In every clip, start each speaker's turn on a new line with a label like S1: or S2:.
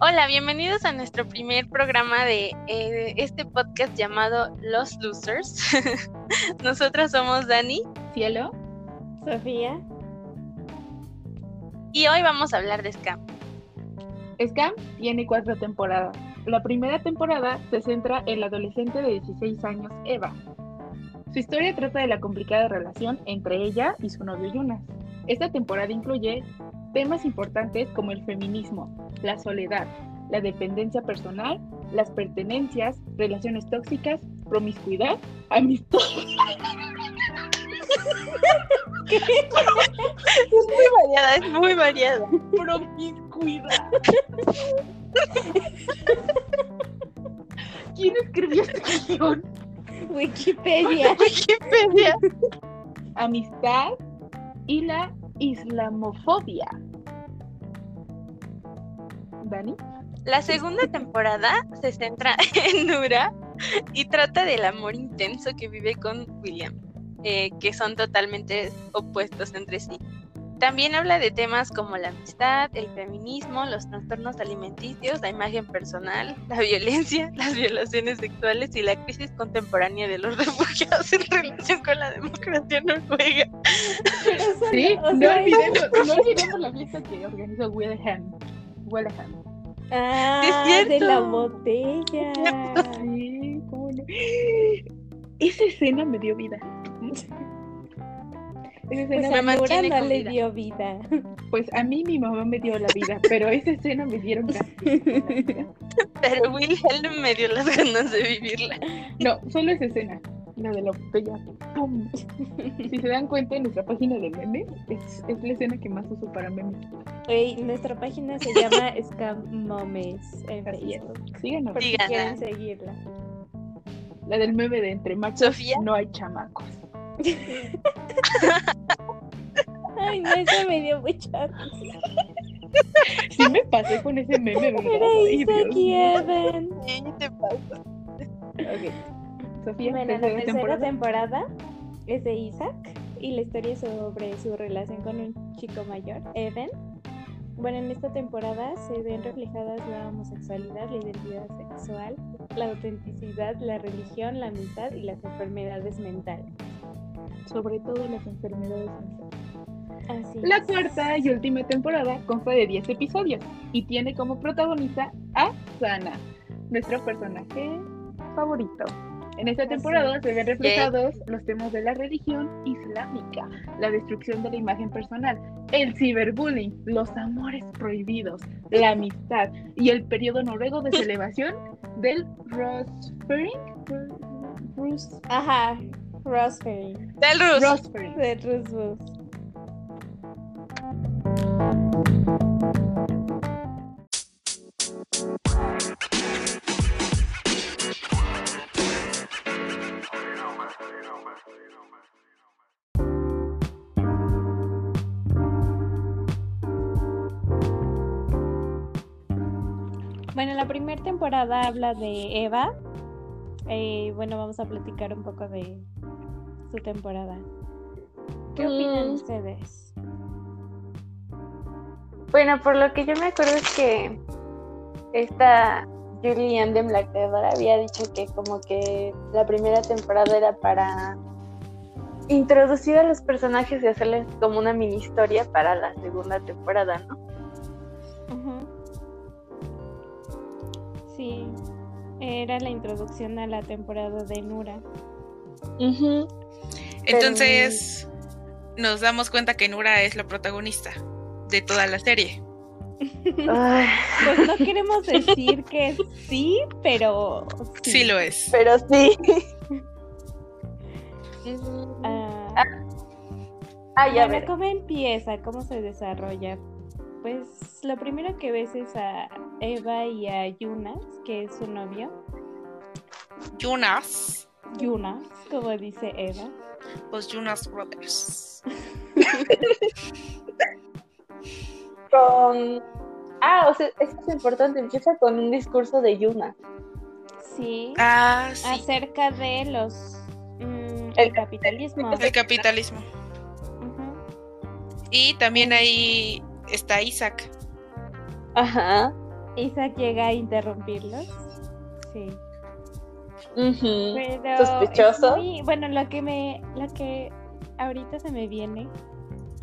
S1: Hola, bienvenidos a nuestro primer programa de eh, este podcast llamado Los Losers. Nosotras somos Dani,
S2: Cielo,
S3: Sofía.
S1: Y hoy vamos a hablar de Scam.
S2: Scam tiene cuatro temporadas. La primera temporada se centra en la adolescente de 16 años, Eva. Su historia trata de la complicada relación entre ella y su novio Jonas. Esta temporada incluye temas importantes como el feminismo, la soledad, la dependencia personal, las pertenencias, relaciones tóxicas, promiscuidad, amistad.
S1: es muy variada, es muy variada.
S2: Promiscuidad. ¿Quién escribió este guion?
S3: Wikipedia.
S1: Wikipedia.
S2: Amistad y la islamofobia. ¿Dani?
S1: La segunda temporada se centra en Nura y trata del amor intenso que vive con William, eh, que son totalmente opuestos entre sí. También habla de temas como la amistad, el feminismo, los trastornos alimenticios, la imagen personal, la violencia, las violaciones sexuales y la crisis contemporánea de los refugiados en relación con la democracia noruega.
S2: Sí, no, olvidemos, no olvidemos la fiesta que organizó Wilhelm. Wilhelm.
S3: Ah, de la botella.
S2: Sí, cómo no. Esa escena me dio vida.
S3: Esa escena pues a Nura no le dio vida.
S2: Pues a mí mi mamá me dio la vida, pero esa escena me dieron ganas.
S1: Pero Wilhelm me dio las ganas de vivirla.
S2: No, solo esa escena. La de la botella. ¡Pum! Si se dan cuenta, en nuestra página de memes es, es la escena que más uso para memes.
S3: Hey, nuestra página se llama Scamomes en Facebook.
S2: Síganos.
S3: Por si quieren seguirla.
S2: La del meme de entre machos
S1: Sofía.
S2: no hay chamacos.
S3: Ay, no, eso me dio mucha
S2: Sí me pasé con ese meme.
S3: Era Isaac y Evan.
S1: ¿Qué te pasa?
S2: Ok. Sofía,
S3: Bueno, la
S2: tercera
S3: tercera
S2: temporada.
S3: temporada es de Isaac y la historia es sobre su relación con un chico mayor, Evan. Bueno, en esta temporada se ven reflejadas la homosexualidad, la identidad sexual, la autenticidad, la religión, la amistad y las enfermedades mentales.
S2: Sobre todo las enfermedades mentales.
S3: Así
S2: La cuarta y última temporada consta de 10 episodios y tiene como protagonista a Sana, nuestro personaje favorito. En esta temporada se ven reflejados los temas de la religión islámica, la destrucción de la imagen personal, el ciberbullying, los amores prohibidos, la amistad y el periodo noruego de celebración del Rosfering.
S3: Ajá, Rosberry.
S1: Del Rus.
S2: Rosfering.
S3: De Rusbus. Bueno, la primera temporada habla de Eva. Eh, bueno, vamos a platicar un poco de su temporada. ¿Qué opinan
S1: Mm.
S3: ustedes?
S1: Bueno, por lo que yo me acuerdo es que esta Julie Dem, la creadora, había dicho que como que la primera temporada era para introducir a los personajes y hacerles como una mini historia para la segunda temporada, ¿no?
S3: Ujú. Sí, era la introducción a la temporada de Nura.
S4: Entonces nos damos cuenta que Nura es la protagonista de toda la serie.
S3: Pues no queremos decir que sí, pero
S4: Sí lo es.
S1: pero sí.
S3: Ah,
S1: Ah, ya
S3: bueno. ¿cómo empieza? ¿Cómo se desarrolla? Pues lo primero que ves es a Eva y a Yunas, que es su novio.
S4: Jonas,
S3: Yunas, como dice Eva.
S4: los Jonas Brothers.
S1: Con... Ah, o sea, esto es importante, empieza con un discurso de Yuna.
S3: Sí,
S4: Ah, sí.
S3: acerca de los mm,
S1: El
S3: el capitalismo.
S4: El capitalismo. Y también ahí está Isaac.
S1: Ajá.
S3: Isaac llega a interrumpirlos. Sí. Pero
S1: Sospechoso.
S3: muy- bueno, lo que me, lo que ahorita se me viene,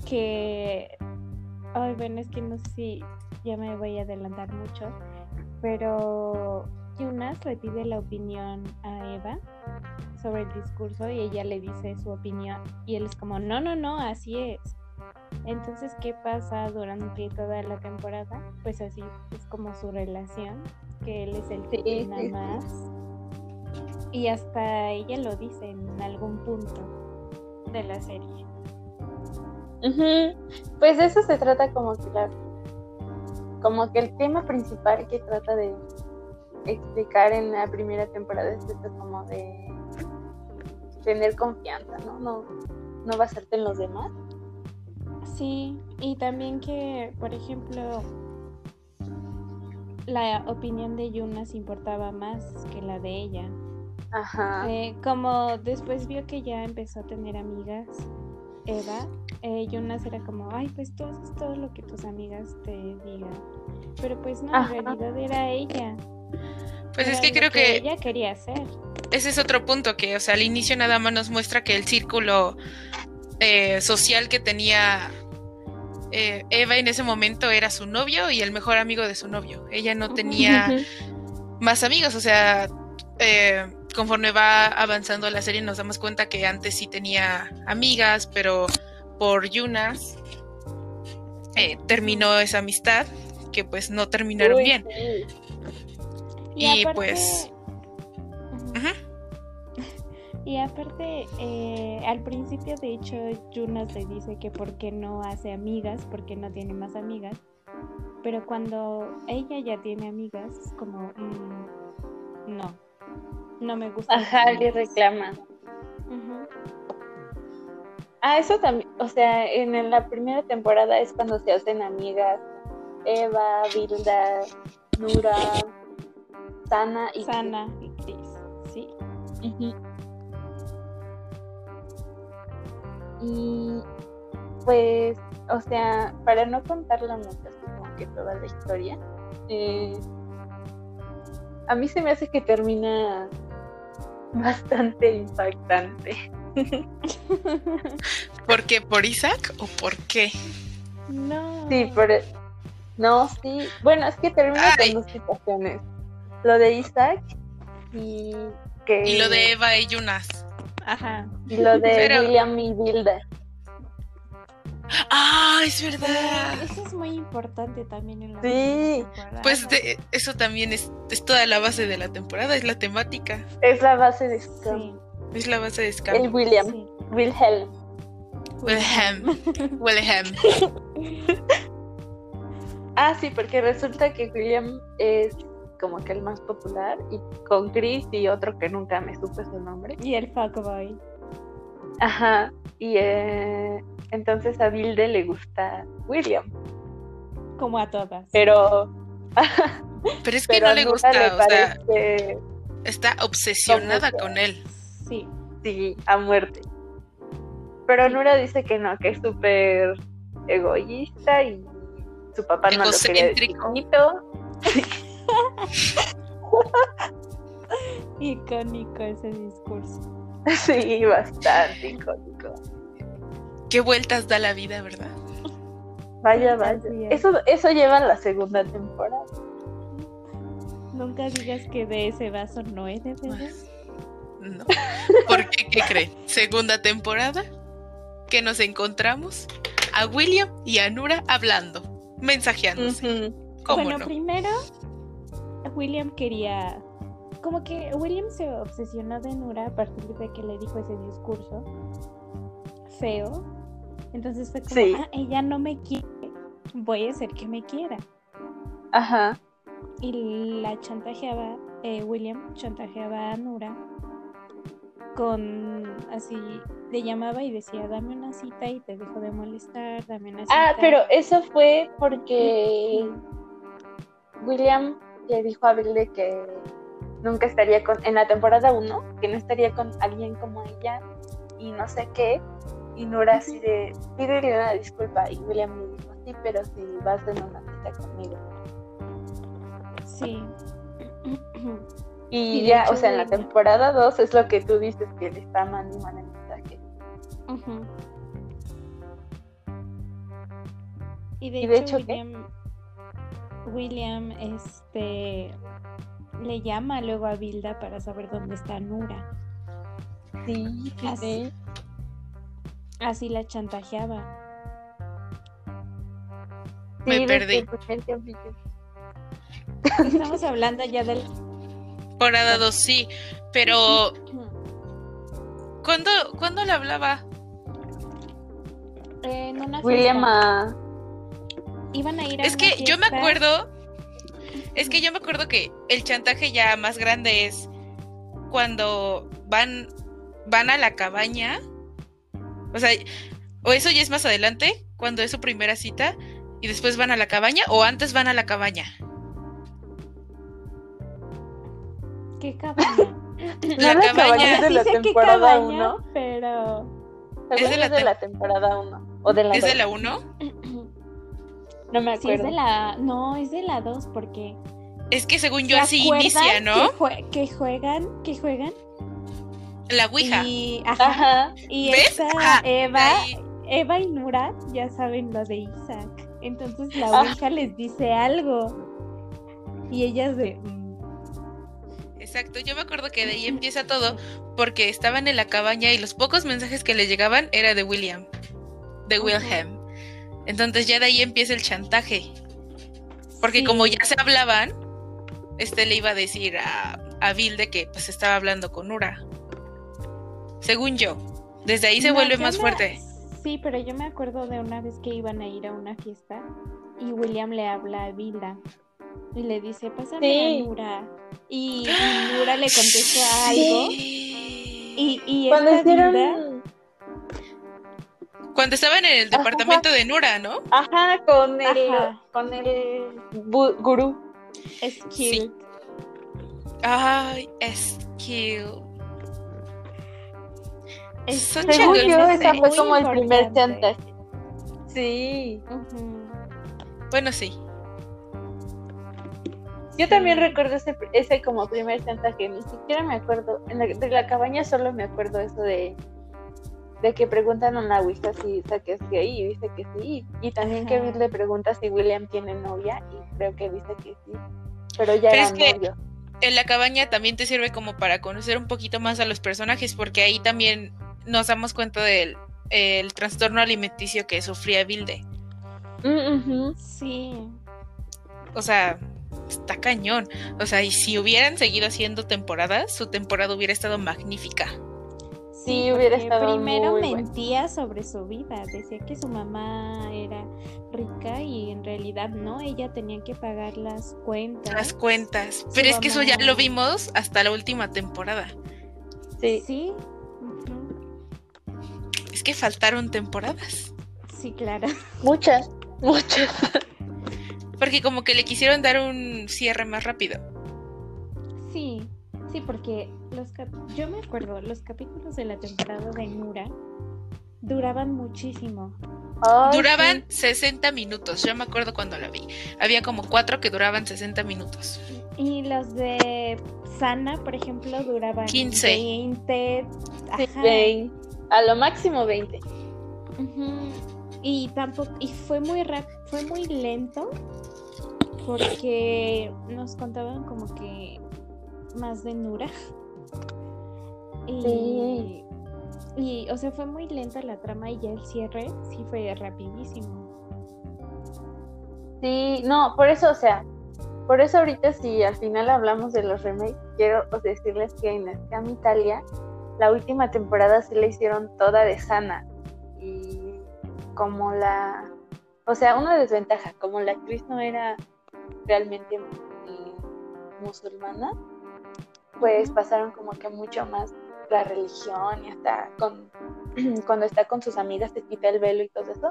S3: que, ay, bueno, es que no sé si ya me voy a adelantar mucho, pero Yunas le pide la opinión a Eva sobre el discurso y ella le dice su opinión y él es como, no, no, no, así es. Entonces, ¿qué pasa durante toda la temporada? Pues así es como su relación, que él es el que
S1: Sí, sí.
S3: más. Y hasta ella lo dice en algún punto de la serie.
S1: Ujú. Pues de eso se trata como que la- como que el tema principal que trata de explicar en la primera temporada es esto como de tener confianza, ¿no? No, no basarte en los demás.
S3: Sí, y también que, por ejemplo, la opinión de Yunas importaba más que la de ella.
S1: Ajá.
S3: Eh, como después vio que ya empezó a tener amigas, Eva, eh, Jonas era como, ay, pues tú haces todo lo que tus amigas te digan. Pero pues no,
S1: Ajá.
S3: en realidad era ella.
S4: Pues
S3: Era
S4: es que
S3: lo
S4: creo que
S3: ella quería hacer.
S4: ese es otro punto que, o sea, al inicio nada más nos muestra que el círculo eh, social que tenía eh, Eva en ese momento era su novio y el mejor amigo de su novio. Ella no tenía más amigos, o sea, eh, conforme va avanzando la serie nos damos cuenta que antes sí tenía amigas, pero por Yunas eh, terminó esa amistad, que pues no terminaron
S1: Uy,
S4: bien. Y,
S3: aparte-
S4: pues,
S3: Y aparte, eh, al principio, de hecho, Jonas le dice que por qué no hace amigas, porque no tiene más amigas. Pero cuando ella ya tiene amigas, es como, mm, no, no me gusta.
S1: Ajá, le reclama. Ah, eso también, o sea, en la primera temporada es cuando se hacen amigas Eva, Vilda, Nura, Sana y
S3: Sana y Chris, sí.
S1: Ujú. Y pues, o sea, para no contarla mucho, así como que toda la historia, eh, a mí se me hace que termina bastante impactante.
S4: ¿por qué? ¿Por Isaac o por qué?
S3: no.
S1: Sí, pero no, sí. Bueno, es que termina
S4: Ay.
S1: con dos situaciones. Lo de Isaac y que
S4: Y lo de Eva y Yunas.
S3: Ajá.
S1: y lo de
S4: Pero-
S1: William y Vilda.
S4: Ah, es
S3: Pero
S4: verdad.
S3: eso es muy importante también en la
S1: Sí.
S3: temporada.
S4: Pues de- eso también es, es toda la base de la temporada, es la temática,
S1: Es la base de Scam.
S3: Sí,
S4: es la base de
S1: El
S4: Scam.
S1: William,
S3: sí.
S1: Wilhelm.
S4: Wilhelm. Wilhelm.
S1: Ah, sí, porque resulta que William es como que el más popular y con Chris y otro que nunca me supe su nombre.
S3: Y el fuckboy.
S1: Ajá. Y eh, entonces a Vilde le gusta William,
S3: Como a todas.
S1: pero
S4: Pero es que
S1: pero
S4: no le gusta,
S1: le
S4: o sea,
S1: parece
S4: está obsesionada con él.
S3: Sí.
S1: sí a muerte. Pero Nura dice que no, que es súper egoísta y su papá no lo quería de
S4: Egocéntrico.
S1: chiquito.
S3: Icónico ese discurso.
S1: Sí, bastante icónico.
S4: Qué vueltas da la vida, ¿verdad?
S1: Vaya, vaya.
S3: es.
S1: Eso, eso lleva a la segunda temporada.
S3: Nunca digas que de ese vaso no es de bebé.
S4: No. ¿Por qué? ¿Qué creen? Segunda temporada que nos encontramos a William y a Nura hablando, mensajeándose. ¿Cómo
S3: bueno,
S4: no?
S3: primero, William quería. Como que William se obsesionó de Nura a partir de que le dijo ese discurso feo. Entonces fue como,
S1: Sí.
S3: ah, ella no me quiere, voy a hacer que me quiera.
S1: Ajá.
S3: Y la chantajeaba, eh, William chantajeaba a Nura con así, le llamaba y decía, dame una cita y te dejo de molestar, dame una cita.
S1: Ah, pero eso fue porque William le dijo a Billy que nunca estaría con, en la temporada 1, que no estaría con alguien como ella y no sé qué. Y Nora así de, pídele una disculpa. Y William le dijo, sí, pero si vas en una cita conmigo.
S3: Sí.
S1: Y,
S3: Y de
S1: ya,
S3: hecho,
S1: o sea, en la temporada 2 es lo que tú dices, que le está mandando mensajes.
S3: Ujú. Y de
S1: ¿Y de
S3: hecho,
S1: hecho qué?
S3: William, William este le llama luego a Vilda para saber dónde está Nura.
S1: Sí, sí,
S3: Así.
S1: sí.
S3: Así la chantajeaba.
S4: Me
S1: Sí,
S4: perdí.
S3: Estamos hablando ya del
S4: Temporada 2, sí. Pero, ¿cuándo, ¿cuándo le hablaba?
S3: en una
S1: William
S3: fiesta.
S1: a...
S3: Iban a ir a
S4: Es
S3: una
S4: que yo me
S3: fiesta.
S4: acuerdo. Es que yo me acuerdo que el chantaje ya más grande es cuando van van a la cabaña. O sea, o eso ya es más adelante, cuando es su primera cita y después van a la cabaña o antes van a la cabaña.
S3: ¿Qué cabaña?
S4: La
S1: no
S4: cabaña.
S1: es de la
S3: Dice
S1: temporada
S3: cabaña,
S1: 1.
S3: pero
S4: de la
S1: es de
S4: tem-
S1: la temporada 1. O de la
S4: ¿Es de la 1?
S1: No me
S3: sí es
S1: acuerdo.
S3: de la no, es de la 2 porque
S4: Es que según yo
S3: ¿se
S4: así inicia, ¿no?
S3: Que, jue- que juegan, que juegan
S4: La Ouija.
S3: y ajá,
S1: Ajá.
S3: y
S4: ¿Ves?
S3: esta
S4: Ajá,
S3: Eva,
S4: Ahí-
S3: Eva y Nura ya saben lo de Isaac. Entonces la
S1: Ah.
S3: Ouija les dice algo. Y ellas de mm,
S4: Exacto, yo me acuerdo que de ahí empieza todo porque estaban en la cabaña y los pocos mensajes que le llegaban era de William, de. Wilhelm. Entonces ya de ahí empieza el chantaje. Porque
S3: sí,
S4: como ya se hablaban, este le iba a decir a, a Bill de que pues estaba hablando con Ura. Según yo. Desde ahí se
S3: No,
S4: vuelve más
S3: me-
S4: fuerte.
S3: Sí, pero yo me acuerdo de una vez que iban a ir a una fiesta y William le habla a Vilda y le dice, pásame
S1: Sí.
S3: a Nura. Y, y Nura le contesta algo.
S4: Sí.
S3: Y, y
S1: Cuando
S3: esta Vilda,
S1: hicieron...
S4: Cuando estaban en el
S1: Ajá.
S4: departamento de Nura, ¿no?
S1: Ajá, con el...
S3: Ajá.
S1: Con el... gurú.
S3: es cute.
S4: Sí. Ay, es cute.
S3: Es
S4: a
S1: Según yo, esa fue como el primer chantaje. Sí.
S4: Bueno, sí.
S1: Yo también recuerdo ese, ese como primer chantaje, ni siquiera me acuerdo, en la, de la cabaña solo me acuerdo eso de, de que preguntan a la Ouija si Isaac es gay y dice que sí, y también que
S3: Ajá.
S1: Le pregunta si William tiene novia y creo que dice que sí, pero ya
S4: Pero
S1: era
S4: es que-
S1: novio.
S4: en la cabaña también te sirve como para conocer un poquito más a los personajes, porque ahí también nos damos cuenta del el trastorno alimenticio que sufría Vilde.
S1: Mm.
S3: Sí.
S4: O sea, está cañón. O sea, y si hubieran seguido haciendo temporadas, su temporada hubiera estado magnífica.
S1: Sí, hubiera estado
S3: Primero
S1: muy bueno.
S3: mentía sobre su vida, decía que su mamá era rica y en realidad no, ella tenía que pagar las cuentas.
S4: Las cuentas. Pero es que eso ya lo vimos hasta la última temporada.
S1: Sí,
S4: Es que faltaron temporadas.
S3: Sí, claro.
S1: muchas, muchas.
S4: Porque como que le quisieron dar un cierre más rápido.
S3: Sí, porque los cap- yo me acuerdo, los capítulos de la temporada de Nura duraban muchísimo.
S4: Duraban
S1: sí.
S4: 60 minutos. Yo me acuerdo cuando la vi. Había como cuatro que duraban 60 minutos.
S3: Y los de Sana, por ejemplo, duraban
S4: 15.
S3: 20.
S1: Sí,
S3: Ajá.
S1: a lo máximo 20.
S3: Ujú. Y tampoco, y fue muy rap, fue muy lento porque nos contaban como que más de Nura. Y,
S1: Sí.
S3: y, o sea, fue muy lenta la trama y ya el cierre sí fue rapidísimo.
S1: Sí, no, por eso, o sea, por eso ahorita si al final hablamos de los remakes, quiero decirles que en Scam Italia, la última temporada sí la hicieron toda de sana. Y como la, o sea, una desventaja, como la actriz no era realmente musulmana, pues pasaron como que mucho más la religión y hasta con, cuando está con sus amigas se quita el velo y todo eso.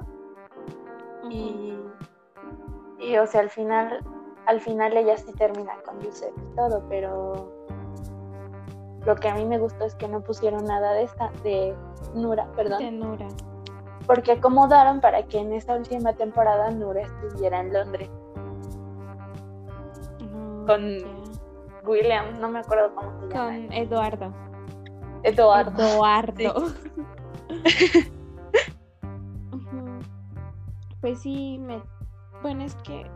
S1: Y, y, o sea, al final, al final ella sí termina con Yusef y todo, pero lo que a mí me gustó es que no pusieron nada de esta, de Nura, perdón,
S3: De Nura.
S1: porque acomodaron para que en esta última temporada Nura estuviera en Londres.
S3: Mm,
S1: con. William, no me acuerdo cómo se llama.
S3: Con Eduardo.
S1: Eduardo.
S3: Eduardo. Ujú. Pues sí, me... Bueno, es que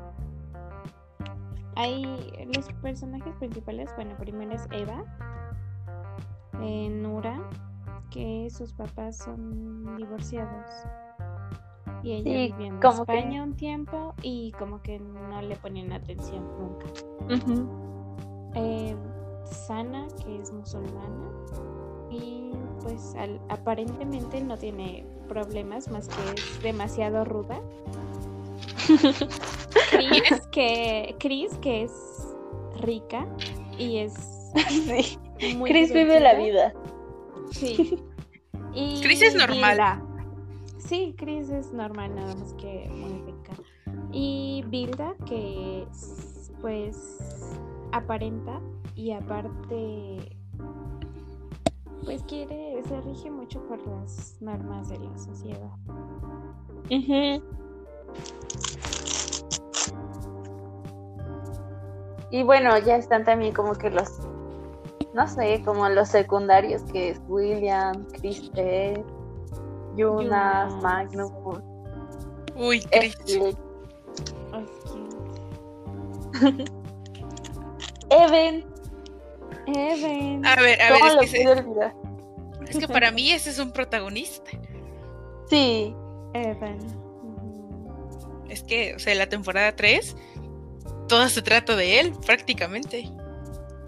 S3: hay los personajes principales, bueno, primero es Eva, eh, Nura, que sus papás son divorciados. Y ella
S1: Sí,
S3: en
S1: que-
S3: España un tiempo y como que no le ponían atención nunca. Eh, Sana, que es musulmana, y pues al- aparentemente no tiene problemas más que es demasiado ruda. Chris, que, Chris, que es rica y es
S1: Sí.
S3: muy
S1: Chris vive la vida.
S3: Sí. Y
S4: Chris es normal.
S3: Bilda. Sí, Chris es normal, nada más que muy rica. Y Bilda, que es, pues aparenta y aparte pues quiere, se rige mucho por las normas de la sociedad.
S1: Ujú. Y bueno, ya están también como que los, no sé, como los secundarios que es William, Kristen, Jonas,
S3: Jonas.
S1: Magnus,
S4: Uy, Chris.
S1: Evan.
S3: Even.
S4: A ver, a ver,
S1: ¿Cómo
S4: es que, se- es que para mí ese es un protagonista.
S1: Sí,
S3: Evan.
S4: Es que, o sea, la temporada 3, todo se trata de él, prácticamente.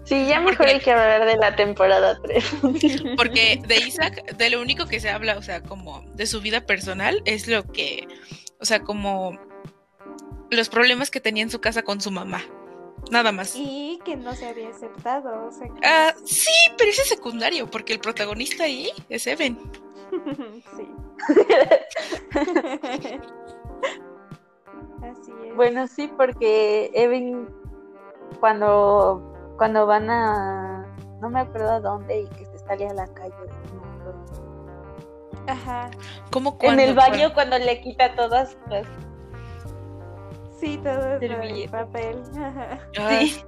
S1: sí, ya
S4: ¿Por
S1: mejor hay que hablar de la temporada 3.
S4: Porque de Isaac, de lo único que se habla, o sea, como de su vida personal, es lo que, o sea, como los problemas que tenía en su casa con su mamá. Nada más.
S3: Y que no se había aceptado. O sea, que-
S4: Ah, sí, pero ese es secundario, porque el protagonista ahí es Evan.
S3: sí. Así es.
S1: Bueno, sí, porque Evan cuando cuando van a no me acuerdo a dónde y que se sale a la calle.
S3: Ajá.
S4: ¿Cómo
S1: En
S4: cuándo
S1: el baño cuando le quita todas las
S3: Sí, todo del
S1: Servilleta.
S3: papel.
S4: Ah,
S1: Sí.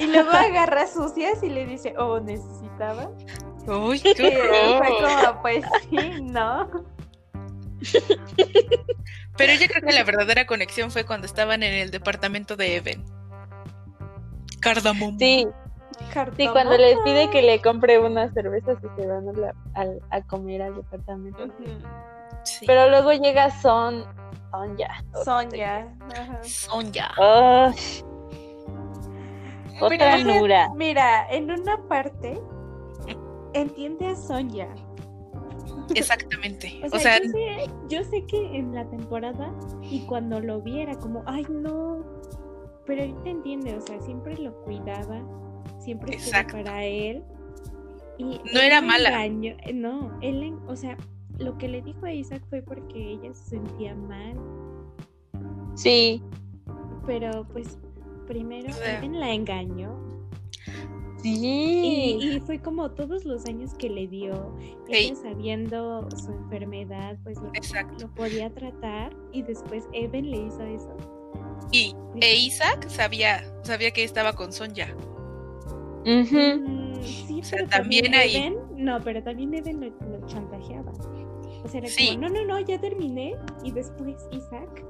S3: Y luego agarra sucias y le dice, oh, necesitaba.
S4: Uy, qué horror.
S3: fue como, pues sí, ¿no?
S4: Pero yo creo que la verdadera conexión fue cuando estaban en el departamento de Evan. Cardamomo.
S1: Sí, sí, cuando le pide que le compre unas cervezas y se van a, la- al- a comer al departamento.
S4: Sí.
S1: Pero luego llega Son, Sonja.
S3: Sonja.
S4: Sonja.
S1: Oh, otra Nura.
S3: Mira, en una parte entiende a Sonja.
S4: Exactamente.
S3: O sea, yo, sé, yo sé que en la temporada y cuando lo viera como, ay no, pero ahorita entiende, o sea, siempre lo cuidaba, siempre estuvo para él. Y
S4: No
S3: él
S4: era
S3: la
S4: mala.
S3: engañó- No, él, o sea, lo que le dijo a Isaac fue porque ella se sentía mal,
S1: Sí,
S3: pero pues primero
S4: sea,
S3: Eden la engañó.
S1: sí.
S3: Y, y fue como todos los años que le dio, ella sabiendo su enfermedad, pues lo, lo podía tratar y después Evan le hizo eso.
S4: Y e Isaac sabía, sabía que estaba con Sonja.
S3: Mm, sí,
S4: O sea,
S3: pero
S4: también
S3: también,
S4: ahí-
S3: Evan, no, pero también Evan lo, lo chantajeaba. O sea, era
S4: Sí.
S3: como, no, no, no, ya terminé. Y después Isaac.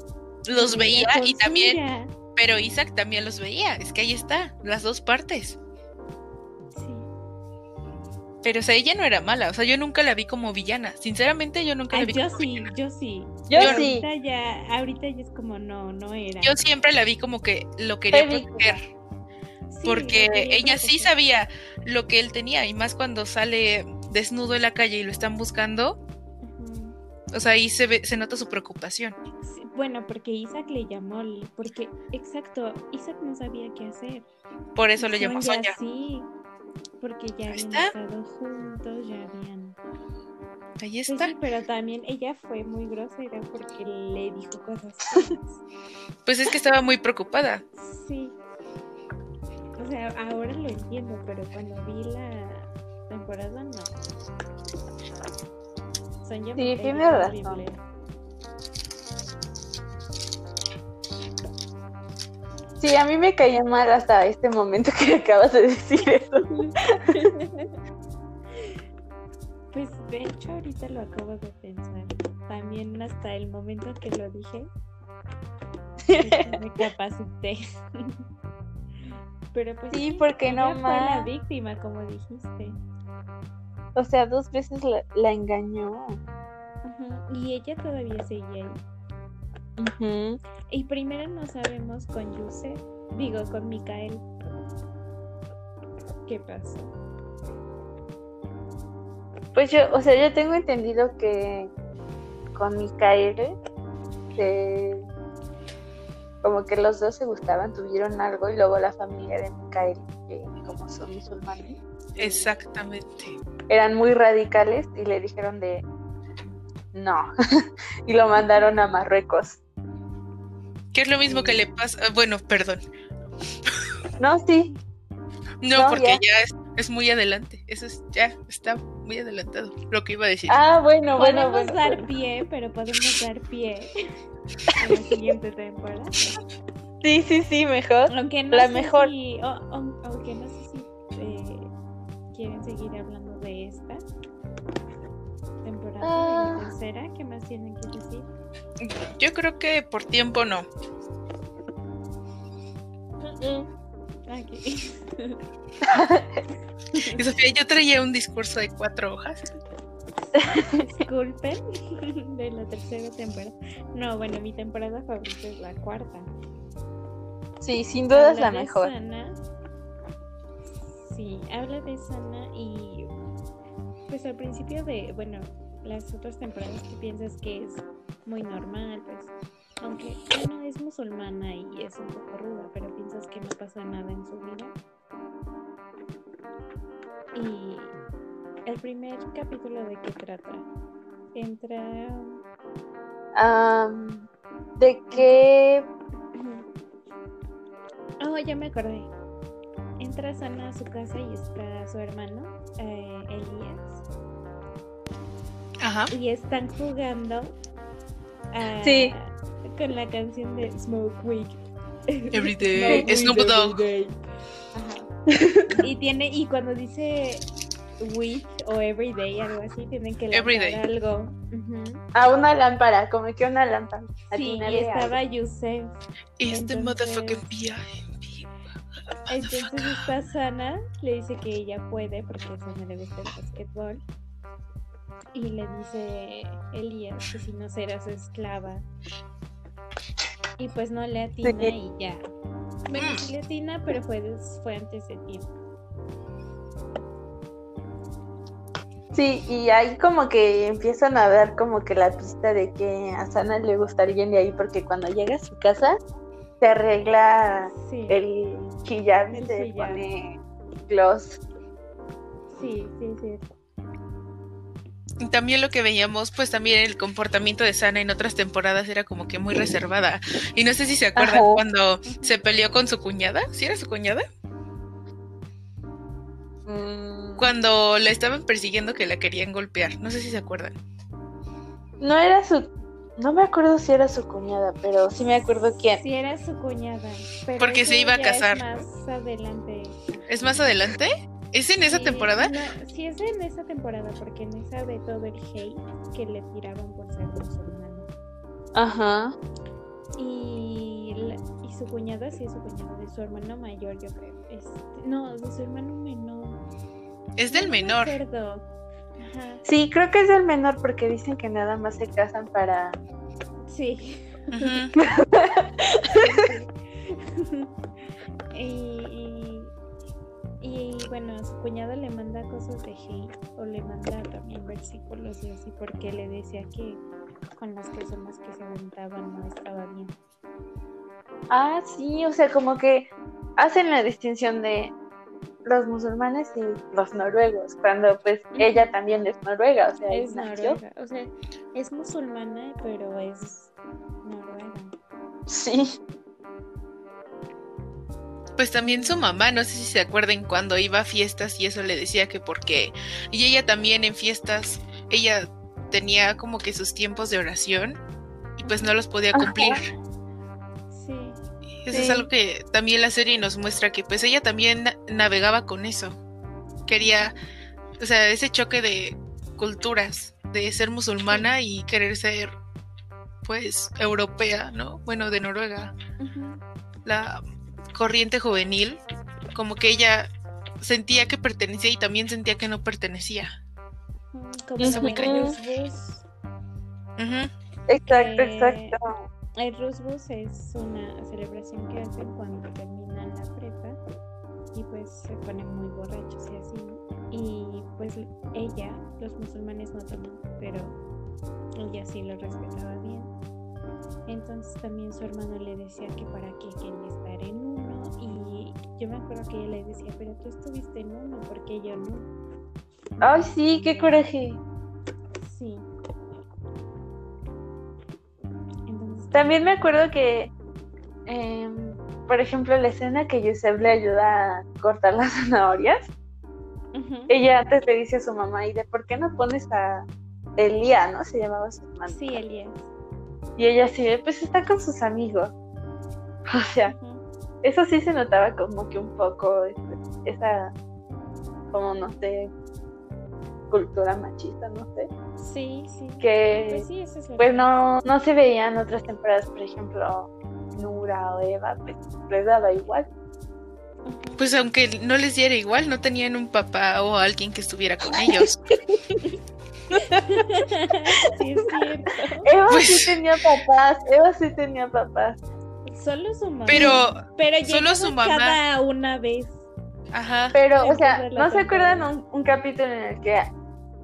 S4: Los veía y también, pero Isaac también los veía. Es que ahí está, las dos partes.
S3: Sí.
S4: Pero o sea, ella no era mala. O sea, yo nunca la vi como villana. Sinceramente, yo nunca la
S3: Ay,
S4: vi
S3: yo
S4: como
S3: sí,
S4: villana.
S3: yo sí.
S1: Yo
S4: Yo-
S1: sí.
S3: Ahorita ya, ahorita ya es como, no, no era.
S4: Yo siempre la vi como que lo quería proteger.
S3: Sí,
S4: Porque ella sí sabía lo que él tenía. Y más cuando sale desnudo en la calle y lo están buscando. O sea, ahí se ve, se nota su preocupación.
S3: Bueno, porque Isaac le llamó, porque, exacto, Isaac no sabía qué hacer.
S4: Por eso le llamó
S3: Sonja. Sí, porque ya habían
S4: está.
S3: estado juntos, ya habían...
S4: Ahí
S3: Pues
S4: está.
S3: sí, pero también ella fue muy grosera porque le dijo cosas.
S4: Pues es que estaba muy preocupada.
S3: Sí. O sea, ahora lo entiendo, pero cuando vi la temporada no.
S1: Sí, tiene razón. Sí, a mí me caía mal hasta este momento que acabas de decir eso.
S3: Pues de hecho ahorita lo acabo de pensar. También hasta el momento que lo dije, me capacité. Pero pues
S1: Sí, porque no
S3: fue la víctima, como dijiste.
S1: O sea, dos veces la, la engañó.
S3: Y ella todavía seguía ahí.
S1: Ujú.
S3: Y primero no sabemos con Yusef, digo con Mikael. ¿Qué pasó?
S1: Pues yo, o sea, yo tengo entendido que con Micael, se- como que los dos se gustaban, tuvieron algo y luego la familia de Micael, que como son musulmanes,
S4: Exactamente.
S1: Eran muy radicales y le dijeron de no y lo mandaron a Marruecos.
S4: Que es lo mismo que le pasa. Bueno, perdón.
S1: No, sí,
S4: No,
S1: No,
S4: porque
S1: ya.
S4: ya, es, es muy adelante. Eso es, ya está muy adelantado. Lo que iba a decir.
S1: ah, bueno, bueno,
S3: podemos
S1: bueno.
S3: dar pie, pero podemos dar pie a la siguiente temporada.
S1: Sí, sí, sí, mejor.
S3: Aunque no
S1: La
S3: sé
S1: mejor.
S3: si, o- o- aunque no sé si eh, quieren seguir hablando
S1: Ah.
S3: tercera, ¿qué más tienen que decir?
S4: Yo creo que por tiempo no. Y Sofía, yo traía un discurso de cuatro hojas.
S3: Disculpen de la tercera temporada. No, bueno, mi temporada favorita es la cuarta.
S1: Sí, sin duda es
S3: Habla
S1: la
S3: de
S1: mejor.
S3: Sana. Sí, habla de Sana y pues al principio de, bueno, las otras temporadas que piensas que es muy normal, pues, aunque bueno, es musulmana y es un poco ruda, pero piensas que no pasa nada en su vida. Y el primer capítulo de qué trata? Entra
S1: Am, de que
S3: Oh, ya me acordé. Entra Sana a su casa y está su hermano, eh, Elías,
S4: Ajá.
S3: y están jugando ah,
S1: Sí.
S3: con la canción de Smoke Weed.
S4: Every day. Snoop Dogg.
S3: Y tiene, y cuando dice week o everyday, algo así, tienen que lanzar algo. Ujú.
S1: a una lámpara, como que una lámpara.
S3: Sí, y estaba Yusef.
S4: It's the
S3: Entonces-
S4: motherfucking BIMB.
S3: Entonces esta Sana le dice que ella puede porque a Sana le gusta el basquetbol. Y le dice Elías que si no será su esclava. Y pues no le atina
S1: Sí.
S3: y ya. Bueno, sí le atina, pero fue, fue antes de tiempo.
S1: Sí, y ahí como que empiezan a dar como que la pista de que a Sana le gusta alguien de ahí porque cuando llega a su casa se arregla
S3: Sí,
S1: el hijab y se pone gloss.
S3: sí, sí, sí.
S4: Y También lo que veíamos, pues también el comportamiento de Sana en otras temporadas era como que muy reservada. Y no sé si se acuerdan
S1: Ajá.
S4: cuando se peleó con su cuñada. ¿Sí era su cuñada?
S1: Mm,
S4: Cuando la estaban persiguiendo que la querían golpear. No sé si se acuerdan.
S1: No era su... No me acuerdo si era su cuñada, pero sí me acuerdo quién.
S3: Sí, era su cuñada. pero
S4: Porque se iba a
S3: ya es
S4: casar.
S3: más adelante.
S4: ¿Es más adelante? ¿Es en esa temporada?
S3: no, sí, es en esa temporada, porque en esa ve todo el hate que le tiraban por ser musulmana.
S1: Ajá.
S3: Y, la- y su cuñada, sí es su cuñada, de su hermano mayor, yo creo. Este, no, de su hermano menor.
S4: Es del
S3: No me
S4: menor.
S3: acuerdo. Ajá,
S1: Sí, creo que es el menor porque dicen que nada más se casan para...
S3: sí. Y, y, y, bueno, su cuñado le manda cosas de hate o le manda también versículos y así porque le decía que con las personas que se aventaban no estaba bien.
S1: Ah, sí, o sea, como que hacen la distinción de los musulmanes y los noruegos, cuando pues ella también es noruega, o sea,
S3: Es
S1: nació.
S3: noruega, o sea, es musulmana, pero es noruega.
S1: Sí,
S4: Pues también su mamá, no sé si se acuerdan cuando iba a fiestas y eso le decía que porque. Y ella también en fiestas, ella tenía como que sus tiempos de oración y pues no los podía cumplir.
S3: Sí,
S4: Eso es algo que también la serie nos muestra que pues ella también na- navegaba con eso. Quería, o sea, ese choque de culturas, de ser musulmana y querer ser pues europea, ¿no? Bueno, de Noruega. La corriente juvenil, como que ella sentía que pertenecía y también sentía que no pertenecía.
S3: Como.
S1: Exacto,
S3: Eh,
S1: exacto.
S3: El Rusbus es una celebración que hacen cuando terminan la prepa y pues se ponen muy borrachos y así. Y pues ella, los musulmanes no toman, pero ella sí lo respetaba bien. Entonces también su hermano le decía que para qué quería estar en y yo me acuerdo que ella le decía, pero tú estuviste en uno, porque yo no?
S1: Ay, sí, qué coraje.
S3: Sí. Entonces,
S1: También me acuerdo que, em, por ejemplo, la escena que Yusef le ayuda a cortar las zanahorias, ella antes le dice a su mamá, ¿y de por qué no pones a Elia, no? Se llamaba su hermano.
S3: Sí, Elías.
S1: Y ella así, pues está con sus amigos. O sea. Eso sí se notaba como que un poco esa, como no sé, cultura machista, no sé,
S3: Sí, sí.
S1: que
S3: Pues sí, eso es lo
S1: pues
S3: que-
S1: no, no se veían otras temporadas, por ejemplo, Nura o Eva, pues les daba igual.
S4: Pues aunque no les diera igual, no tenían un papá o alguien que estuviera con ellos.
S3: sí, es cierto.
S1: Eva
S4: Pues-
S1: sí tenía papás, Eva sí tenía papás.
S3: Solo su mamá.
S4: Pero,
S3: Pero
S4: solo su mamá.
S3: cada una vez.
S4: ajá.
S1: Pero, o sea, ¿no se acuerdan un, un capítulo en el que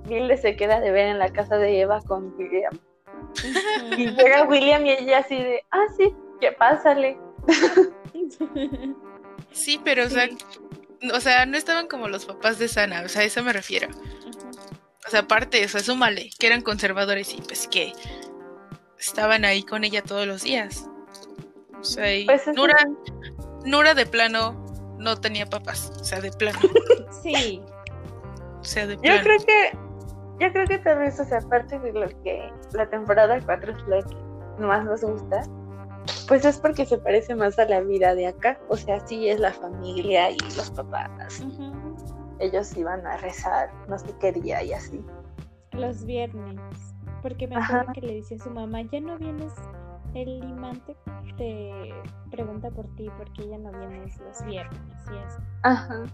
S1: Vilde se queda de ver en la casa de Eva con William? Y llega William y ella así de, ah, sí, ¿qué pásale?
S4: Sí, pero o sea, o sea, no estaban como los papás de Sana, o sea, a eso me refiero. O sea, aparte, o sea, súmale, que eran conservadores y pues que estaban ahí con ella todos los días. O sea, y
S1: Pues
S4: Nura. Nura de plano no tenía papás, o sea, de plano,
S3: Sí.
S4: o sea, de
S1: Yo
S4: plano.
S1: creo que, yo creo que o sea, aparte de lo que la temporada 4 es lo que más nos gusta, pues es porque se parece más a la vida de acá. O sea, sí es la familia y los papás. Ellos iban a rezar, no sé qué día y así.
S3: Los viernes. Porque me
S1: Ajá.
S3: acuerdo que le decía a su mamá, ya no vienes, el imán te, pregunta por ti porque ya no vienes los viernes y así.
S1: Ajá.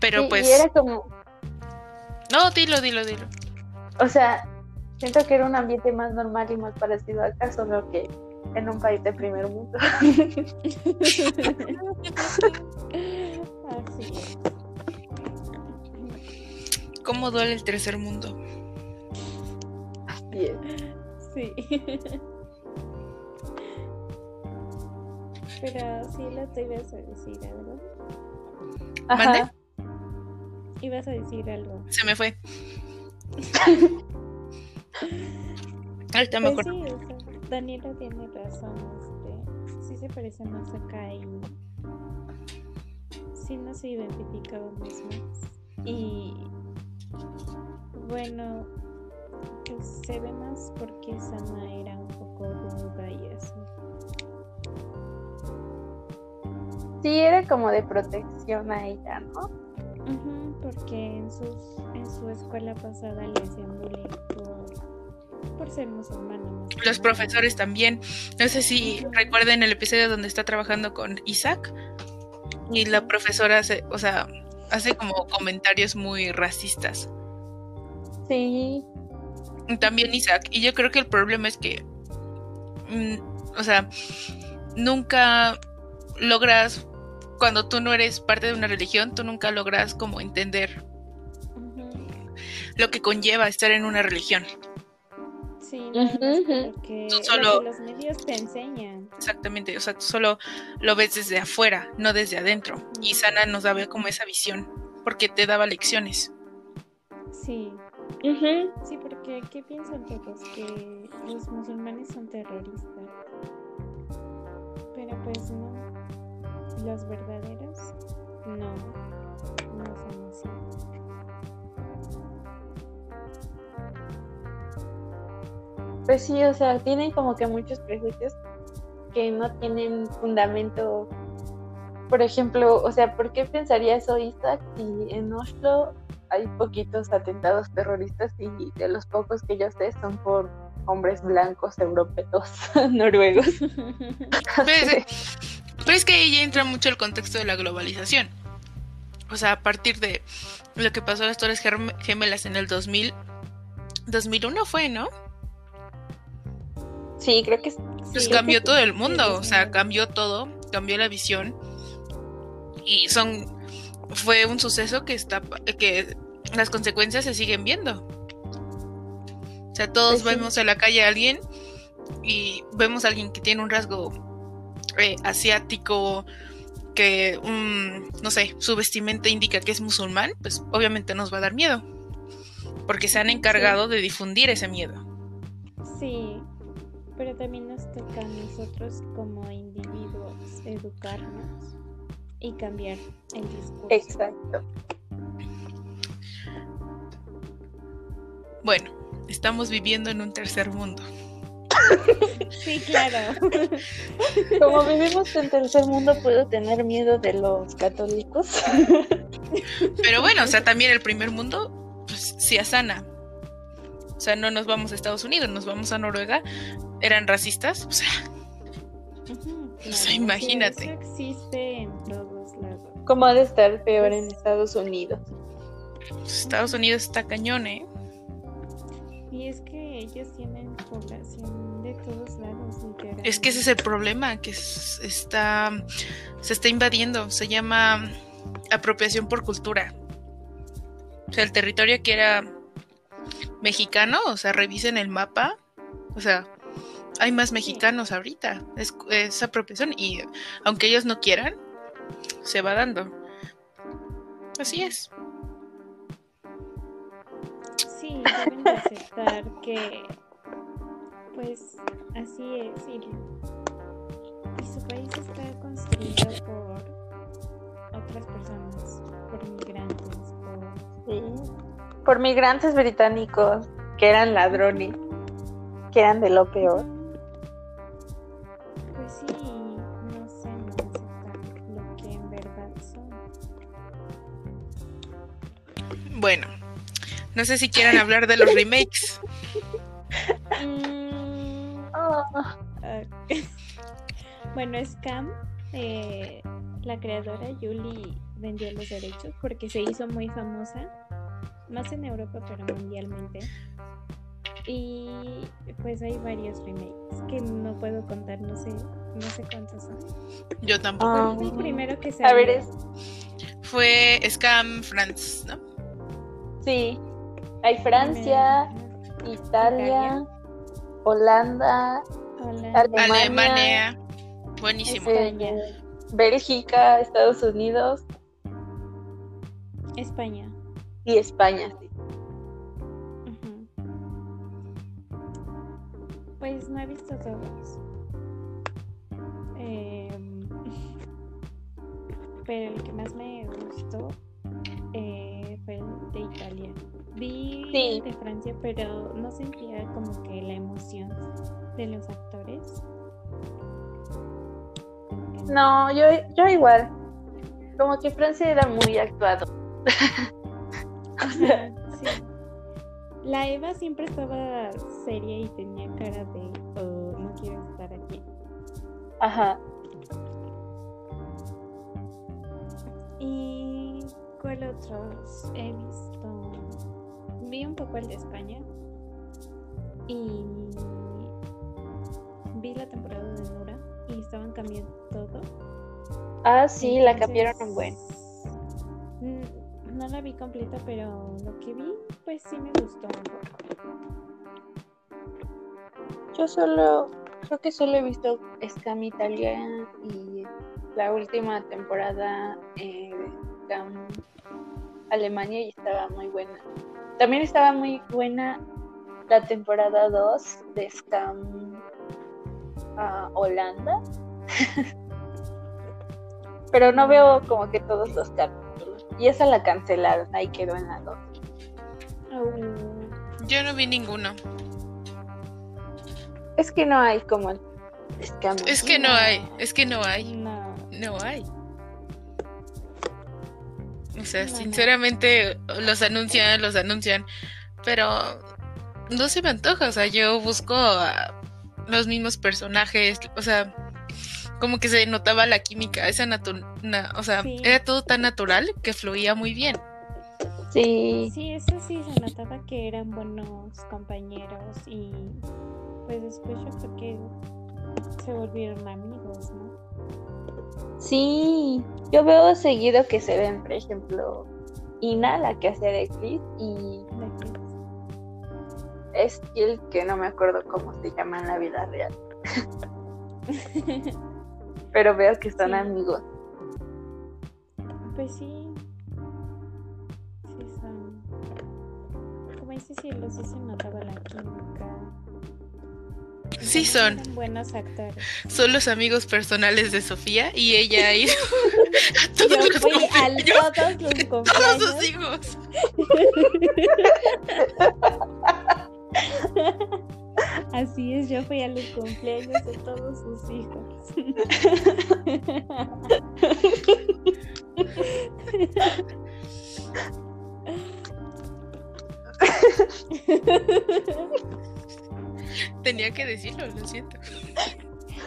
S4: Pero
S1: Sí,
S4: pues,
S1: Y era como,
S4: no, dilo, dilo, dilo.
S1: o sea, siento que era un ambiente más normal y más parecido acá, solo que en un país de primer mundo.
S3: Así es.
S4: ¿Cómo duele el tercer mundo?
S1: Así es.
S3: Sí. Pero sí lo te ibas a decir algo.
S4: ¿Mande?
S3: Ibas a decir algo.
S4: Se me fue. Ahorita me
S3: Pues
S4: acuerdo.
S3: sí, o sea, Daniela tiene razón. Este, sí se parece más acá y sí nos identificábamos más. Y bueno, se ve más porque Sana era un poco ruda y así.
S1: Sí, era como de protección a ella, ¿no?
S3: Porque en, sus, en su escuela pasada le hacían bullying por, por ser musulmana.
S4: Los profesores también. No sé si recuerden el episodio donde está trabajando con Isaac y la profesora hace, o sea, hace como comentarios muy racistas.
S1: Sí.
S4: También Isaac. Y yo creo que el problema es que, mm, o sea, nunca logras, cuando tú no eres parte de una religión, tú nunca logras como entender lo que conlleva estar en una religión.
S3: Sí, lo que,
S4: Tú
S3: lo
S4: solo-
S3: que los medios te enseñan.
S4: Exactamente, o sea, tú solo lo ves desde afuera, no desde adentro. Y Sana nos daba como esa visión, porque te daba lecciones.
S3: Sí, sí, porque ¿qué piensan todos? Que los musulmanes son terroristas. Pero pues no. Los verdaderos, no. No son así.
S1: Pues sí, o sea, tienen como que muchos prejuicios. que no tienen fundamento. Por ejemplo, o sea, ¿por qué pensaría eso Isaac si en Oslo hay poquitos atentados terroristas y de los pocos que yo sé son por hombres blancos europeos noruegos?
S4: Pero es que ahí ya entra mucho el contexto de la globalización. O sea, a partir de lo que pasó a las Torres Gemelas en el 2000, 2001 fue, ¿no?
S1: Sí, creo que
S4: Pues cambió todo el mundo, o sea, cambió todo, cambió la visión. Y son fue un suceso que está que las consecuencias se siguen viendo. O sea, todos pues vemos en la calle a alguien y vemos a alguien que tiene un rasgo eh, asiático, que, no sé, su vestimenta indica que es musulmán, pues obviamente nos va a dar miedo. Porque se han encargado de difundir ese miedo.
S3: Sí, pero también nos toca a nosotros como individuos educarnos y cambiar el discurso.
S1: Exacto.
S4: Bueno, estamos viviendo en un tercer mundo.
S3: Sí, claro.
S1: Como vivimos en tercer mundo, puedo tener miedo de los católicos.
S4: Pero bueno, o sea, también el primer mundo, pues sí sana. O sea, no nos vamos a Estados Unidos, nos vamos a Noruega. Eran racistas, o sea. o sea, imagínate.
S3: Eso existe en todos lados.
S1: ¿Cómo ha de estar peor en Estados Unidos?
S4: Estados Unidos está cañón, ¿eh?
S3: Y es que ellos tienen población de todos lados.
S4: Es que ese es el problema, que está, se está invadiendo. Se llama apropiación por cultura. O sea, el territorio que era mexicano, o sea, revisen el mapa. O sea, hay más mexicanos ahorita. Es, es apropiación. Y aunque ellos no quieran, se va dando. Así es
S3: sí, deben de aceptar que pues así es y, su país está construido por otras personas, por migrantes,
S1: por... por migrantes británicos que eran ladrones, que eran de lo peor.
S3: No sé
S4: si quieren hablar de los remakes.
S3: Mm, bueno, Scam, eh, la creadora Julie vendió los derechos porque se hizo muy famosa, más en Europa pero mundialmente. Y pues hay varios remakes que no puedo contar, no sé, no sé cuántos son.
S4: Yo tampoco.
S3: el primero que se
S1: A ver, es...
S4: fue Scam France, ¿no?
S1: Sí. Hay Francia, Italia, Holanda,
S4: Alemania, buenísimo.
S1: Bélgica, Estados Unidos.
S3: España.
S1: Y España, sí.
S3: Pues no he visto todos. Em, pero el que más me gustó eh, fue el de Italia. Vi de Francia, pero no sentía como que la emoción de los actores.
S1: No, yo, yo igual. Como que Francia era muy actuado.
S3: La Eva siempre estaba seria y tenía cara de oh, no quiero estar aquí.
S1: Ajá.
S3: ¿Y cuál otros he visto? Vi un poco el de España y vi la temporada de Nora y estaban cambiando todo.
S1: Ah, sí, la cambiaron un buen.
S3: No la vi completa, pero lo que vi, pues sí me gustó un poco.
S1: Yo solo, creo que solo he visto Scam Italia y la última temporada eh, Scam Alemania y estaba muy buena. También estaba muy buena la temporada 2 de Scam uh, Holanda. Pero no veo como que todos los capítulos. Y esa la cancelaron, ahí quedó en la 2.
S4: Yo no vi ninguno.
S1: Es que no hay como Es que,
S4: Es que no hay, es que no hay,
S3: No.
S4: no hay. O sea,
S3: No, no.
S4: sinceramente los anuncian, los anuncian, pero no se me antoja. O sea, yo busco a los mismos personajes, o sea, como que se notaba la química, esa natu- na- o sea,
S3: Sí.
S4: era todo tan natural que fluía muy bien.
S1: Sí.
S3: Sí, eso sí se notaba que eran buenos compañeros y pues después yo creo que se volvieron amigos, ¿no?
S1: Sí, yo veo seguido que se ven, por ejemplo, Ina, la que hacía de Chris, y es el que no me acuerdo cómo se llama en la vida real, pero veo que son
S3: Sí.
S1: amigos.
S3: Pues sí. Sí son. Como dices, sí, los sí se notaba la química.
S4: Sí son.
S3: buenos actores.
S4: Son los amigos personales de Sofía y ella ha ido a
S3: Yo
S4: todos los
S3: fui a
S4: cumpleaños,
S3: todos los
S4: todos
S3: cumpleaños.
S4: sus hijos.
S3: Así es, yo fui a los cumpleaños de todos sus hijos.
S4: Tenía que decirlo, lo siento.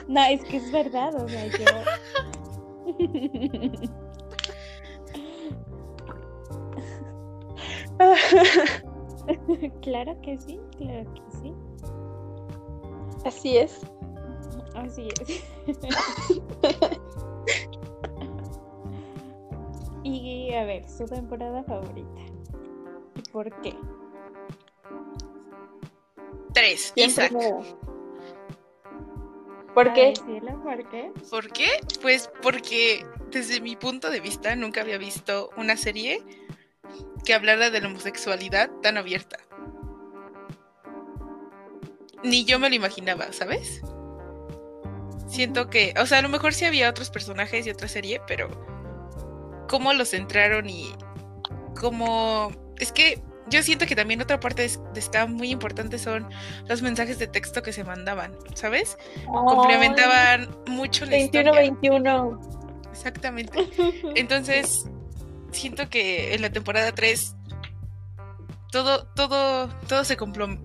S3: No, es que es verdad, o sea, yo. claro que sí, claro que sí.
S1: Así es.
S3: Así es. y a ver, su temporada favorita. ¿Y por qué?
S4: Tres, Isaac.
S1: ¿Por qué?
S3: ¿Por qué?
S4: ¿Por qué? Pues porque desde mi punto de vista nunca había visto una serie que hablara de la homosexualidad tan abierta. Ni yo me lo imaginaba, ¿sabes? Siento que, o sea, a lo mejor sí había otros personajes y otra serie, pero cómo los centraron y cómo... Es que yo siento que también otra parte es- está muy importante son los mensajes de texto que se mandaban, ¿sabes? Complementaban mucho la historia.
S1: 21-21.
S4: Exactamente. Entonces, siento que en la temporada 3 todo, todo, todo se,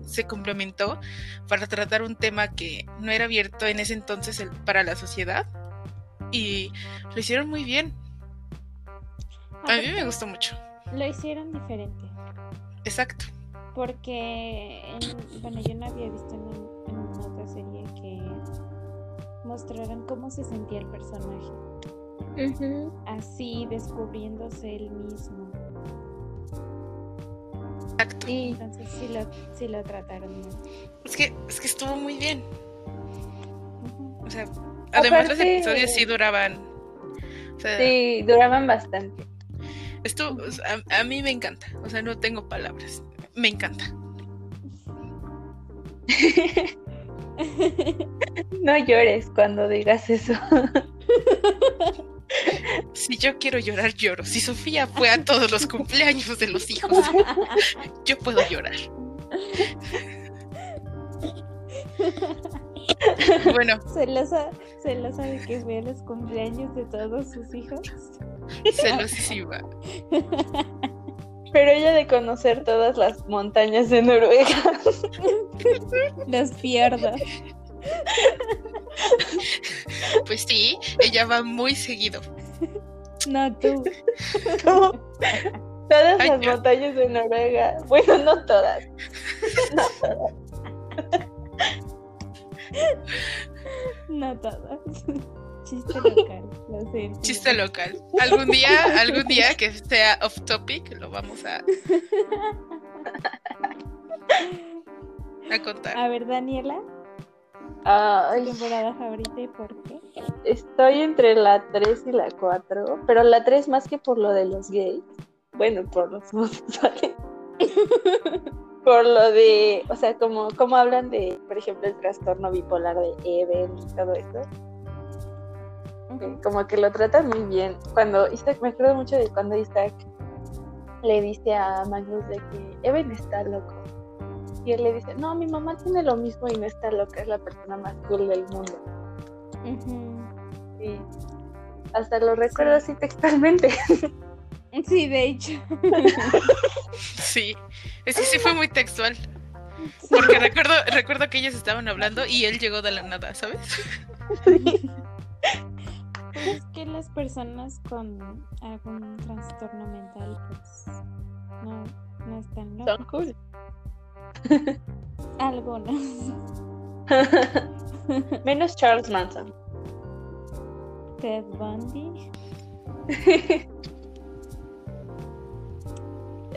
S4: se complementó para tratar un tema que no era abierto en ese entonces el- para la sociedad. Y lo hicieron muy bien. A mí me gustó mucho.
S3: Lo hicieron diferente.
S4: Exacto.
S3: Porque, en- bueno, yo no había visto en, un- en otra serie que mostraran cómo se sentía el personaje. Así, descubriéndose él mismo.
S4: Exacto.
S1: Sí.
S3: Entonces sí lo, sí lo trataron bien.
S4: Es que, es que estuvo muy bien. O sea, además los episodios sí duraban. O sea,
S1: Sí, duraban bastante.
S4: Esto o sea, a, a mí me encanta. O sea, no tengo palabras. Me encanta.
S1: No llores cuando digas eso.
S4: Si yo quiero llorar, lloro. Si Sofía fue a todos los cumpleaños de los hijos, yo puedo llorar. Bueno,
S3: celosa, celosa de que vea los cumpleaños de todos sus hijos.
S4: celosísima.
S1: Pero ella de conocer todas las montañas de Noruega.
S3: Los pierdo.
S4: Pues sí, ella va muy seguido.
S3: No tú.
S1: Todas
S4: Ay,
S1: las montañas de Noruega. Bueno, no todas.
S3: No todas. Chiste local, lo sé.
S4: Chiste local. Algún día, algún día que sea off topic, lo vamos a, a contar.
S3: A ver, Daniela, ¿tu
S1: Ay,
S3: temporada favorita y por qué?
S1: estoy entre la 3 y la 4. Pero la 3 más que por lo de los gays. Bueno, por los homosexuales. Por lo de, o sea, como, como hablan de, por ejemplo, el trastorno bipolar de Eben y todo eso. eh, como que lo tratan muy bien. Cuando Isaac, me acuerdo mucho de cuando Isaac le dice a Magnus de que Eben está loco. Y él le dice, no, mi mamá tiene lo mismo y no está loca, es la persona más cool del mundo. Sí. Hasta lo recuerdo así textualmente.
S3: Sí, de hecho.
S4: Sí, es que sí fue muy textual. Porque recuerdo, recuerdo que ellos estaban hablando y él llegó de la nada, ¿sabes?
S3: Es que las personas con algún trastorno mental, pues, no, no están
S1: Son
S3: locas.
S1: cool.
S3: Algunos.
S1: Menos Charles Manson.
S3: Ted Bundy.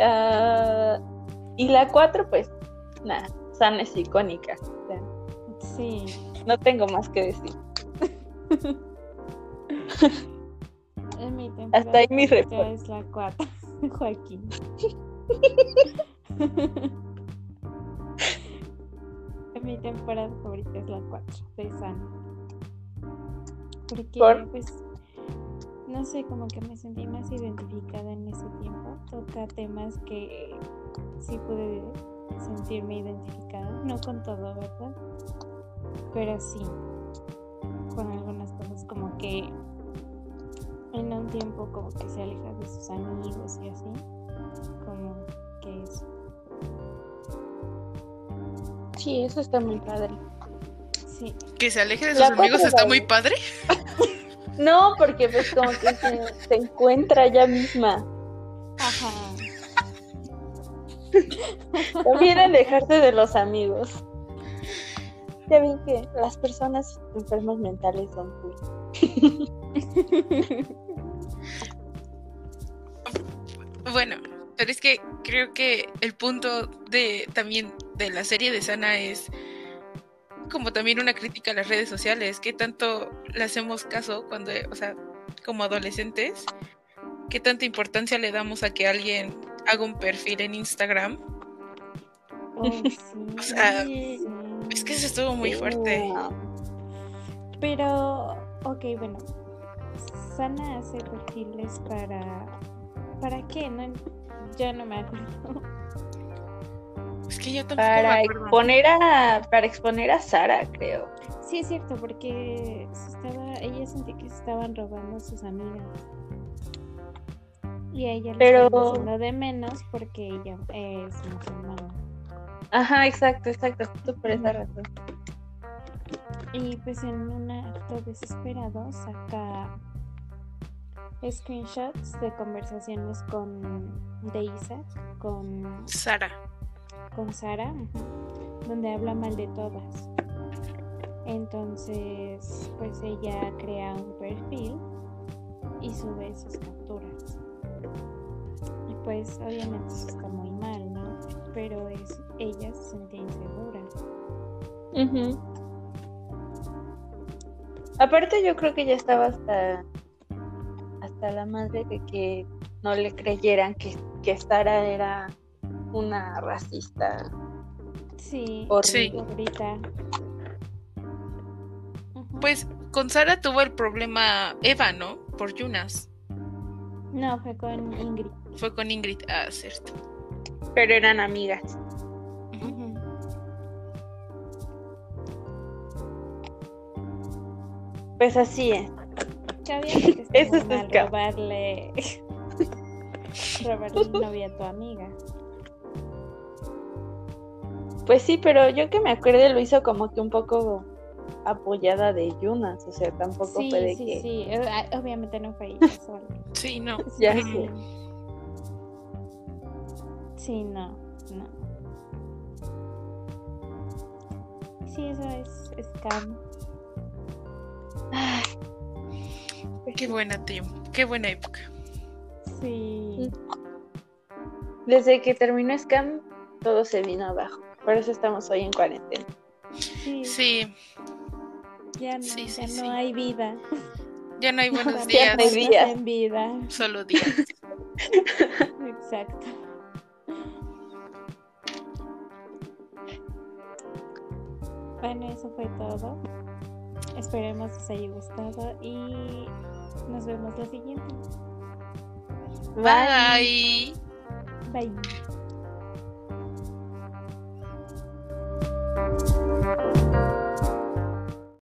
S1: Ah, y la 4, pues, nada, Sana es icónica. O sea,
S3: Sí.
S1: no tengo más que decir.
S3: Mi
S1: Hasta ahí mi reporte.
S3: es la 4. Joaquín. Mi temporada favorita es la 4 de Sana. Porque,
S1: ¿Por?
S3: pues, no sé, como que me sentí más identificada en ese tiempo. Toca temas que sí pude sentirme identificada. No con todo, ¿verdad? Pero sí. Con algunas cosas como que en un tiempo como que se aleja de sus amigos y así. Como que es.
S1: Sí, eso está muy padre.
S3: Sí.
S4: Que se aleje de sus
S1: La
S4: amigos está muy padre.
S1: No, porque pues como que se, se encuentra ella misma.
S3: Ajá.
S1: También alejarse de los amigos. Ya ven que las personas enfermas mentales son cool.
S4: Bueno, pero es que creo que el punto de también de la serie de Sana es como también una crítica a las redes sociales, que tanto le hacemos caso cuando, o sea, como adolescentes, qué tanta importancia le damos a que alguien haga un perfil en Instagram.
S3: Oh, sí.
S4: O sea. Es que eso estuvo muy fuerte.
S3: Pero, ok, bueno. Sana hace perfiles para. ¿Para qué? No, ya no me acuerdo.
S4: Es que yo tampoco
S1: Para
S4: me acuerdo.
S1: exponer a para exponer a Sara, creo.
S3: Sí, es cierto, porque se estaba, ella sentía que se estaban robando a sus amigas. Y a ella le
S1: Pero-
S3: estaban haciendo de menos porque ella es musulmana.
S1: Ajá, exacto, exacto, justo por esa razón.
S3: Y pues en un acto desesperado saca screenshots de conversaciones con de Isaac, con,
S4: Sara.
S3: Con Sara, donde habla mal de todas. Entonces, pues ella crea un perfil y sube sus capturas. Y pues obviamente está muy mal, ¿no? Pero es, ella se sentía insegura.
S1: Aparte yo creo que ya estaba hasta hasta la madre de que no le creyeran que, que Sara era una racista
S3: Sí, ahorita. Ujú.
S4: Pues con Sara tuvo el problema Eva, ¿no? Por Yunas.
S3: No, fue con Ingrid.
S4: Fue con Ingrid. Ah, cierto.
S1: Pero eran amigas. Pues así es.
S3: Que
S1: Eso es
S3: robarle robarle novia a tu amiga.
S1: Pues sí, pero yo que me acuerde lo hizo como que un poco apoyada de Yunas, o sea, tampoco
S3: Sí,
S1: fue de
S3: sí,
S1: que
S3: sí. Eh, ah, Obviamente no fue ella sola.
S4: Sí, no.
S1: ya
S3: Sí.
S1: sé.
S3: Sí, no, no. Sí, eso es scam.
S4: Qué buena team. Qué buena época.
S3: Sí.
S1: Desde que terminó Scam, todo se vino abajo. Por eso estamos hoy en cuarentena.
S3: Sí,
S4: Sí,
S3: ya no,
S4: sí, sí,
S3: ya
S4: sí.
S3: no hay vida.
S4: ya no hay buenos días,
S1: no hay
S3: en vida.
S4: solo días.
S3: Exacto. Bueno, eso fue todo. Esperemos que os haya gustado y nos vemos la siguiente.
S4: Bye.
S3: Bye. Thank you.